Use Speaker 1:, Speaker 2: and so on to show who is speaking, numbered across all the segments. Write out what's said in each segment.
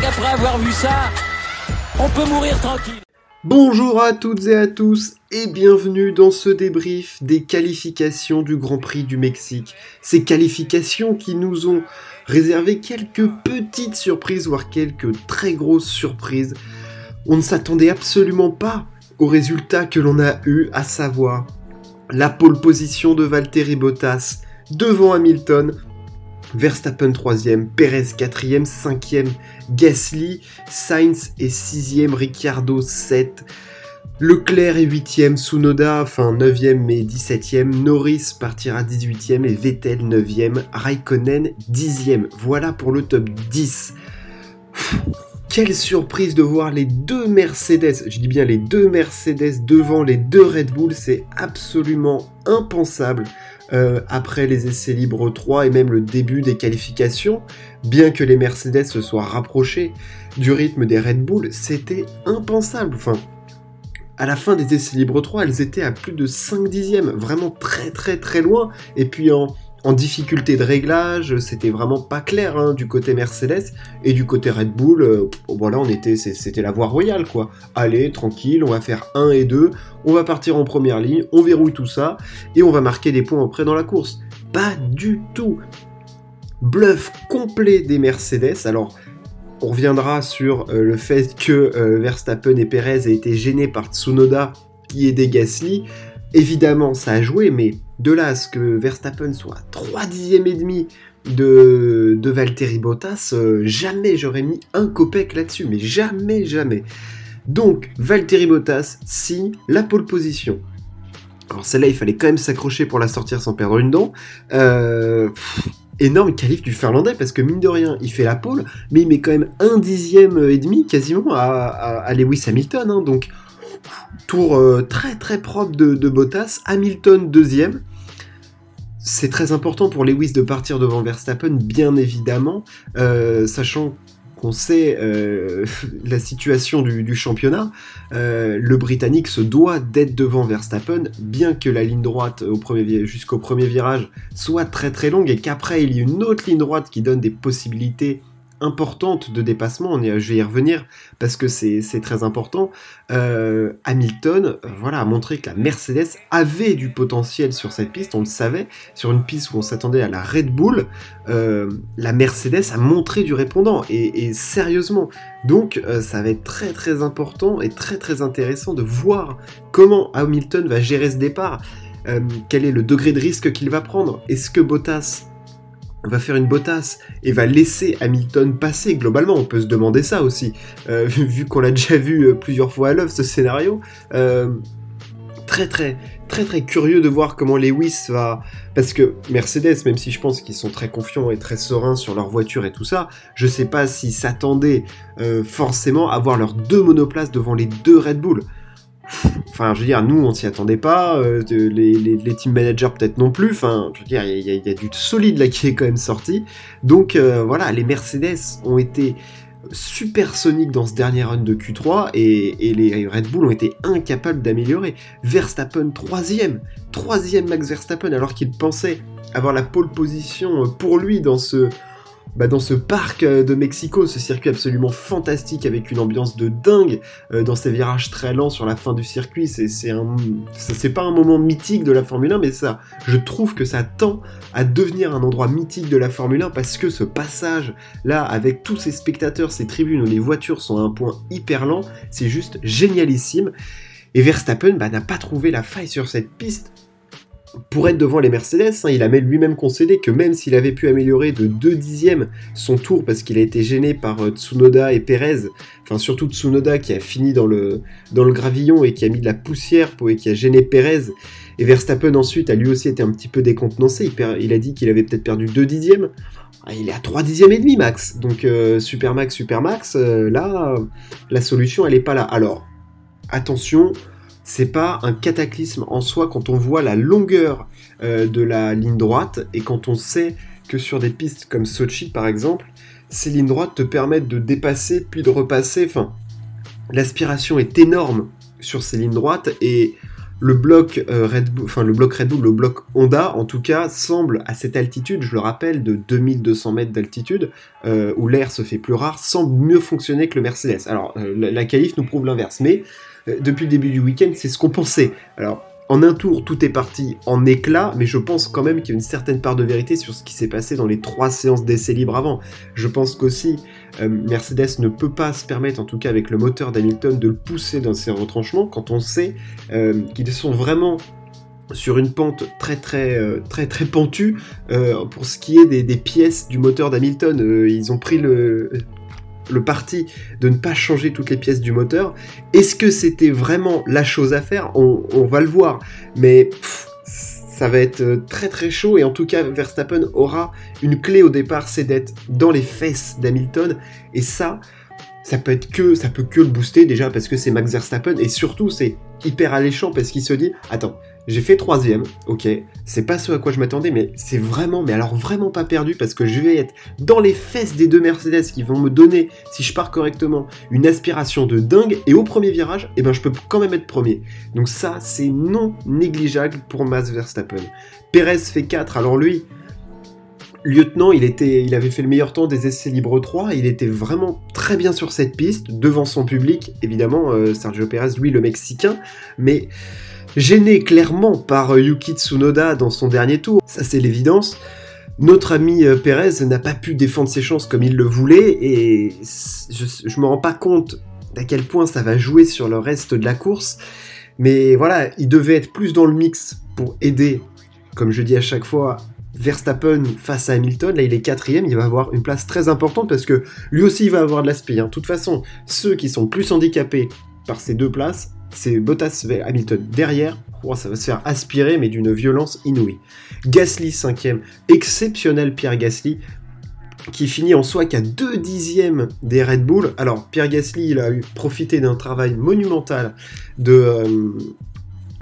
Speaker 1: qu'après avoir vu ça, on peut mourir tranquille.
Speaker 2: Bonjour à toutes et à tous et bienvenue dans ce débrief des qualifications du Grand Prix du Mexique. Ces qualifications qui nous ont réservé quelques petites surprises, voire quelques très grosses surprises. On ne s'attendait absolument pas aux résultats que l'on a eu, à savoir la pole position de Valtteri Bottas devant Hamilton, Verstappen 3ème, Perez 4ème, 5ème, Gasly, Sainz est 6ème, Ricciardo 7, Leclerc est 8ème, Tsunoda, enfin 9ème mais 17ème, Norris partira 18ème et Vettel 9ème, Raikkonen 10ème. Voilà pour le top 10. Quelle surprise de voir les deux Mercedes, je dis bien les deux Mercedes devant les deux Red Bull, c'est absolument impensable. Euh, après les essais libres 3 et même le début des qualifications, bien que les Mercedes se soient rapprochés du rythme des Red Bull, c'était impensable. Enfin, à la fin des essais libres 3, elles étaient à plus de 5 dixièmes, vraiment très très très loin. Et puis en, en difficulté de réglage, c'était vraiment pas clair hein, du côté Mercedes et du côté Red Bull. Euh, voilà, on était, c'était la voie royale quoi. Allez, tranquille, on va faire 1 et 2, on va partir en première ligne, on verrouille tout ça et on va marquer des points après dans la course. Pas du tout. Bluff complet des Mercedes. Alors, on reviendra sur euh, le fait que euh, Verstappen et Perez aient été gênés par Tsunoda qui est des Gasly. Évidemment, ça a joué, mais de là à ce que Verstappen soit 3 dixièmes et demi de, de Valtteri Bottas, euh, jamais j'aurais mis un copec là-dessus, mais jamais, jamais. Donc, Valtteri Bottas signe la pole position. Alors celle-là, il fallait quand même s'accrocher pour la sortir sans perdre une dent. Euh, énorme qualif du Finlandais parce que mine de rien, il fait la pole, mais il met quand même un dixième et demi quasiment à, Lewis Hamilton. Hein. donc tour euh, très très propre de, Bottas. Hamilton deuxième. C'est très important pour Lewis de partir devant Verstappen, bien évidemment, euh, sachant qu'on sait euh, la situation du, championnat, le Britannique se doit d'être devant Verstappen, bien que la ligne droite jusqu'au premier virage soit très très longue et qu'après il y ait une autre ligne droite qui donne des possibilités importante de dépassement, on je vais y revenir parce que c'est très important. Euh, Hamilton euh, voilà, a montré que la Mercedes avait du potentiel sur cette piste, on le savait, sur une piste où on s'attendait à la Red Bull, euh, la Mercedes a montré du répondant et, sérieusement. Donc ça va être très très important et très très intéressant de voir comment Hamilton va gérer ce départ. quel est le degré de risque qu'il va prendre? Est-ce que Bottas va faire une botasse et va laisser Hamilton passer. Globalement, on peut se demander ça aussi, euh, vu qu'on l'a déjà vu euh, plusieurs fois à l'œuvre ce scénario. Euh, très très très très curieux de voir comment Lewis va parce que Mercedes même si je pense qu'ils sont très confiants et très sereins sur leur voiture et tout ça je sais pas s'ils s'attendaient forcément à voir leurs deux monoplaces devant les deux Red Bull Enfin, je veux dire, nous, on s'y attendait pas, euh, les, team managers peut-être non plus. Enfin, je veux dire, il y, a du solide là qui est quand même sorti. Donc euh, voilà, les Mercedes ont été supersoniques dans ce dernier run de Q3 et, les Red Bull ont été incapables d'améliorer. Verstappen troisième, troisième Max Verstappen alors qu'il pensait avoir la pole position pour lui dans ce bah, dans ce parc euh, de Mexico, ce circuit absolument fantastique avec une ambiance de dingue, euh, dans ces virages très lents sur la fin du circuit. C'est pas un moment mythique de la Formule 1, mais ça, je trouve que ça tend à devenir un endroit mythique de la Formule 1 parce que ce passage là, avec tous ces spectateurs, ces tribunes où les voitures sont à un point hyper lent, c'est juste génialissime. Et Verstappen bah, n'a pas trouvé la faille sur cette piste pour être devant les Mercedes, hein, il a même lui-même concédé que même s'il avait pu améliorer de 2 dixièmes son tour parce qu'il a été gêné par euh, Tsunoda et Perez, enfin surtout Tsunoda qui a fini dans le, gravillon et qui a mis de la poussière et qui a gêné Perez, et Verstappen ensuite a lui aussi été un petit peu décontenancé, il, a dit qu'il avait peut-être perdu 2 dixièmes, ah, il est à 3 dixièmes et demi max, donc euh, super max, super max, euh, là la solution elle est pas là. Alors attention, c'est pas un cataclysme en soi quand on voit la longueur euh, de la ligne droite et quand on sait que sur des pistes comme Sochi par exemple, ces lignes droites te permettent de dépasser puis de repasser. Enfin, l'aspiration est énorme sur ces lignes droites et le bloc Red Bull, enfin le bloc Red Bull, le bloc Honda, en tout cas, semble à cette altitude, je le rappelle, de 2200 mètres d'altitude, où l'air se fait plus rare, semble mieux fonctionner que le Mercedes. Alors la, la nous prouve l'inverse, mais depuis le début du week-end, c'est ce qu'on pensait. Alors en un tour, tout est parti en éclat, mais je pense quand même qu'il y a une certaine part de vérité sur ce qui s'est passé dans les trois séances d'essai libre avant. Je pense qu'aussi, euh, Mercedes ne peut pas se permettre, en tout cas avec le moteur d'Hamilton, de le pousser dans ses retranchements quand on sait euh, qu'ils sont vraiment sur une pente très très euh, très très pentue pour ce qui est des pièces du moteur d'Hamilton. ils ont pris le le parti de ne pas changer toutes les pièces du moteur. Est-ce que c'était vraiment la chose à faire? On, va le voir. Mais ça va être euh, très très chaud et en tout cas Verstappen aura une clé au départ, c'est d'être dans les fesses d'Hamilton et ça, ça peut être que ça peut que le booster déjà parce que c'est Max Verstappen et surtout c'est hyper alléchant parce qu'il se dit attends j'ai fait troisième, ok, c'est pas ce à quoi je m'attendais, mais c'est vraiment, mais alors vraiment pas perdu parce que je vais être dans les fesses des deux Mercedes qui vont me donner, si je pars correctement, une aspiration de dingue, et au premier virage, eh ben je peux quand même être premier. Donc ça, c'est non négligeable pour Max Verstappen. Perez fait 4, alors lui, lieutenant, il, était, il avait fait le meilleur temps des essais libres 3, il était vraiment très bien sur cette piste, devant son public, évidemment, euh, Sergio Perez, lui, le Mexicain, mais gêné clairement par euh, Yuki Tsunoda dans son dernier tour, ça c'est l'évidence. Notre ami euh, Perez n'a pas pu défendre ses chances comme il le voulait et je, je me rends pas compte d'à quel point ça va jouer sur le reste de la course. Mais voilà, il devait être plus dans le mix pour aider, comme je dis à chaque fois, Verstappen face à Hamilton. Là, il est quatrième, il va avoir une place très importante parce que lui aussi il va avoir de l'aspect. Hein. De toute façon, ceux qui sont plus handicapés par ces deux places, c'est Bottas Hamilton derrière. Ça va se faire aspirer, mais d'une violence inouïe. Gasly, cinquième. Exceptionnel Pierre Gasly, qui finit en soi qu'à 2 dixièmes des Red Bull. Alors, Pierre Gasly, il a eu profité d'un travail monumental de, euh,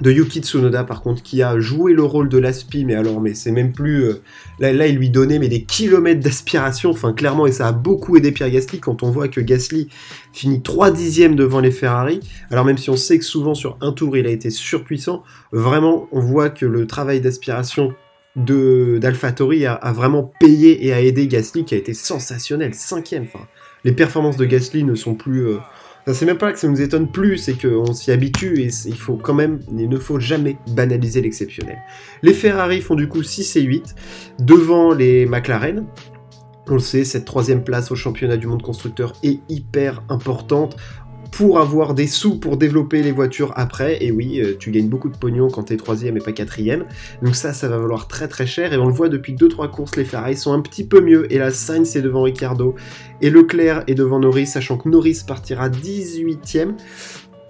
Speaker 2: de Yuki Tsunoda par contre qui a joué le rôle de l'aspi mais alors mais c'est même plus euh, là, il lui donnait mais des kilomètres d'aspiration. Enfin clairement et ça a beaucoup aidé Pierre Gasly quand on voit que Gasly finit 3 dixièmes devant les Ferrari. Alors même si on sait que souvent sur un tour il a été surpuissant vraiment on voit que le travail d'aspiration de d'AlphaTauri a, a, vraiment payé et a aidé Gasly qui a été sensationnel. Cinquième enfin les performances de Gasly ne sont plus euh, c'est même pas que ça nous étonne plus, c'est qu'on s'y habitue et il faut quand même, il ne faut jamais banaliser l'exceptionnel. Les Ferrari font du coup 6 et 8 devant les McLaren. On le sait, cette troisième place au championnat du monde constructeur est hyper importante pour avoir des sous pour développer les voitures après. Et oui, euh, tu gagnes beaucoup de pognon quand t'es troisième et pas quatrième. Donc ça, ça va valoir très très cher. Et on le voit depuis 2-3 courses, les Ferrari sont un petit peu mieux. Et la Sainz est devant Ricardo. Et Leclerc est devant Norris, sachant que Norris partira 18ème.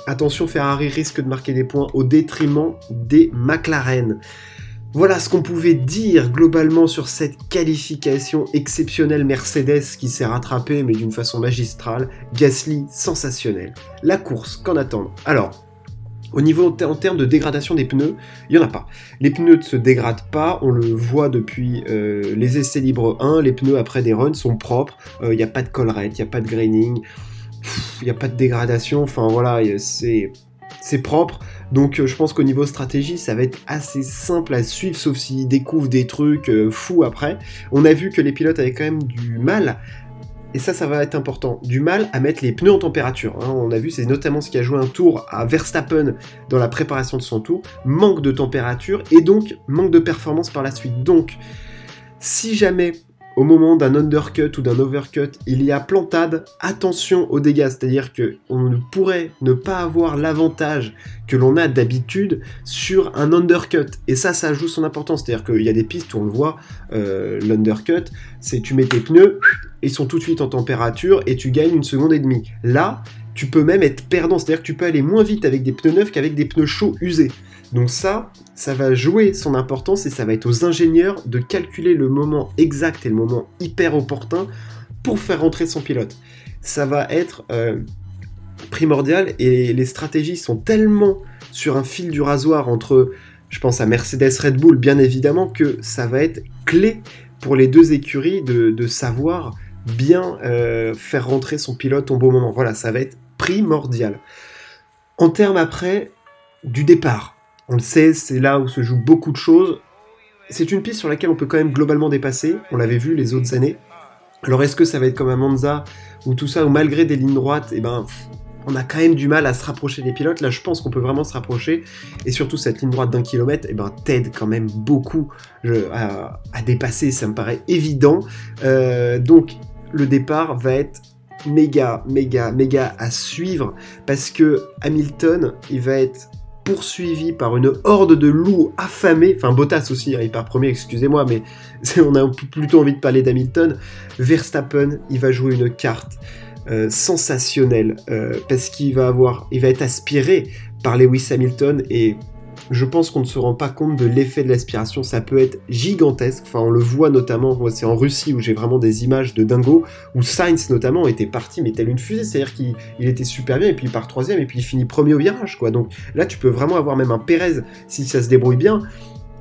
Speaker 2: Attention, Ferrari risque de marquer des points au détriment des McLaren. Voilà ce qu'on pouvait dire globalement sur cette qualification exceptionnelle Mercedes qui s'est rattrapée mais d'une façon magistrale. Gasly sensationnel. La course, qu'en attendre? Alors, au niveau en termes de dégradation des pneus, il n'y en a pas. Les pneus ne se dégradent pas, on le voit depuis euh, les essais libres 1, les pneus après des runs sont propres, euh, il n'y a pas de collerette, il n'y a pas de graining, il n'y a pas de dégradation, enfin voilà, c'est c'est propre. Donc euh, je pense qu'au niveau stratégie, ça va être assez simple à suivre, sauf s'ils découvrent des trucs euh, fous après. On a vu que les pilotes avaient quand même du mal, et ça, ça va être important, du mal à mettre les pneus en température. Hein. On a vu, c'est notamment ce qui a joué un tour à Verstappen dans la préparation de son tour. Manque de température et donc manque de performance par la suite. Donc, si jamais au moment d'un undercut ou d'un overcut, il y a plantade, attention aux dégâts, c'est-à-dire qu'on ne pourrait ne pas avoir l'avantage que l'on a d'habitude sur un undercut. Et ça, ça joue son importance, c'est-à-dire qu'il y a des pistes où on le voit, euh, l'undercut, c'est tu mets tes pneus, ils sont tout de suite en température et tu gagnes une seconde et demie. Là, tu peux même être perdant, c'est-à-dire que tu peux aller moins vite avec des pneus neufs qu'avec des pneus chauds usés. Donc ça, ça va jouer son importance et ça va être aux ingénieurs de calculer le moment exact et le moment hyper opportun pour faire rentrer son pilote. Ça va être euh, primordial et les stratégies sont tellement sur un fil du rasoir entre, je pense à Mercedes Red Bull bien évidemment, que ça va être clé pour les deux écuries de, savoir bien euh, faire rentrer son pilote au bon moment. Voilà, ça va être primordial. En termes après du départ, On le sait, c'est là où se jouent beaucoup de choses. C'est une piste sur laquelle on peut quand même globalement dépasser. On l'avait vu les autres années. Alors est-ce que ça va être comme à Monza ou tout ça, où malgré des lignes droites, eh ben, on a quand même du mal à se rapprocher des pilotes. Là, je pense qu'on peut vraiment se rapprocher. Et surtout, cette ligne droite d'un kilomètre, eh ben, t'aide quand même beaucoup à, dépasser. Ça me paraît évident. Euh, donc, le départ va être méga, méga, méga à suivre parce que Hamilton, il va être poursuivi par une horde de loups affamés, enfin Bottas aussi, hein, il part premier, excusez-moi, mais on a plutôt envie de parler d'Hamilton. Verstappen, il va jouer une carte euh, sensationnelle euh, parce qu'il va avoir, il va être aspiré par Lewis Hamilton et je pense qu'on ne se rend pas compte de l'effet de l'aspiration. Ça peut être gigantesque. Enfin, on le voit notamment, c'est en Russie où j'ai vraiment des images de dingo, où Sainz notamment était parti, mais tel une fusée. C'est-à-dire qu'il était super bien, et puis il part troisième, et puis il finit premier au virage, quoi. Donc là, tu peux vraiment avoir même un Pérez, si ça se débrouille bien,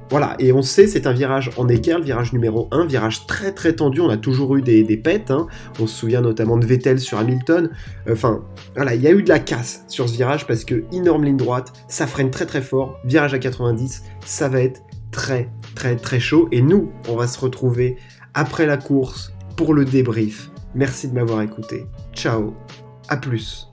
Speaker 2: voilà, et on sait, c'est un virage en équerre, le virage numéro 1, virage très très tendu, on a toujours eu des, des hein. on se souvient notamment de Vettel sur Hamilton, enfin, voilà, il y a eu de la casse sur ce virage parce que énorme ligne droite, ça freine très très fort, virage à 90, ça va être très très très chaud, et nous, on va se retrouver après la course pour le débrief. Merci de m'avoir écouté, ciao, à plus.